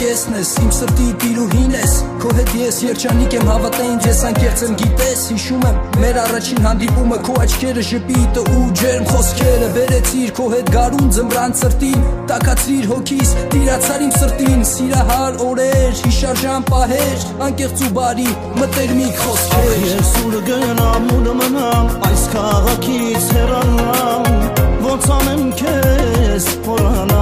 կեսն ես Իմ սրտի տիրուհին ես Քո հետ ես երջանիկ եմ հավատա ինձ ես անկեղծ եմ գիտես Հիշում եմ մեր առաջին հանդիպումը Քո աչքերը ժպիտը ու ջերմ խոսքերը Վերեցիր քո հետ գարուն ձմռան սրտին Տակացրիր հոգիս տիրացար իմ սրտին Սիրահար օրեր հիշարժան պահեր Անկեղծ ու բարի մտերմիկ խոսքեր Ես ուր գնամ ու մնամ այս քաղաքից հեռանամ Ոնց անեմ քեզ մոռանամ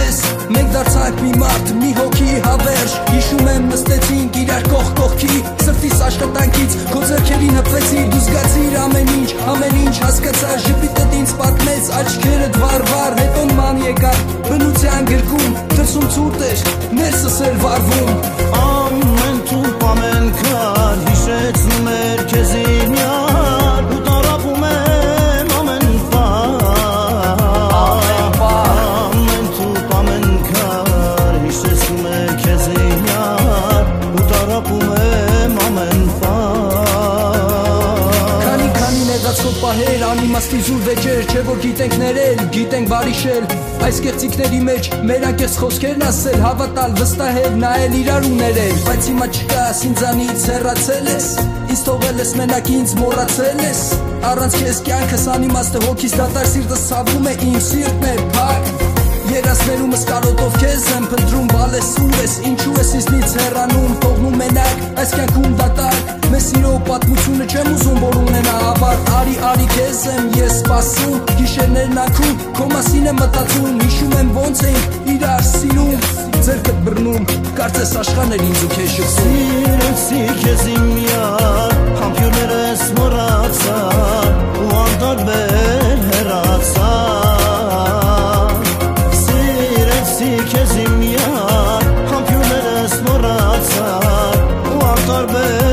պես Մենք դարձանք մի մարդ, մի հոգի հավերժ Հիշում եմ նստեցինք իրար կողք կողքի Սրտիս աշխատանքից քո ձեռքերին հպվեցի Դու զգացիր ամեն ինչ, ամեն ինչ հասկացա Ժպիտդ ինձ պատմեց, աչքերդ վար-վար Հետո ման եկար, բնության գրկում Դրսում ցուրտ էր, ներսս էր վարվում Ամեն թուփ ամեն անիմաստի զուր վեճեր, չէ որ գիտենք ներել, գիտենք բարիշել Այս կեղծիքների մեջ մեր անկեղծ խոսքերն ասել, հավատալ, վստահել, նայել իրար ու ներել Բայց հիմա չկաս, ինձանից հեռացել ես Ինձ թողել ես մենակ ինձ մոռացել ես Առանց քեզ կյանքս անիմաստ է, հոգիս դատար սիրտս ցավում է, իմ սիրտն է փակ Երասներումս կարոտով քեզ եմ փնտրում բալես ուր ես ինչու ես ինձնից հեռանում թողնում մենակ այս կյանքում դատարկ մեզ սիրո պատմությունը չեմ ուզում որ արի քեզ եմ ես սպասում Գիշերներն ակում, քո մասին եմ մտածում Հիշում եմ ոնց էին իրար սիրում Ձերքդ բռնում, կարծես աշխան էր ինձ ու քեզ շփում Սիրեցի քեզ իմ միար, համբյուրները ես մոռացա Ու անդան մեր հեռացա Սիրեցի քեզ իմ միար, համբյուրները ես մոռացա Ու անդան մեր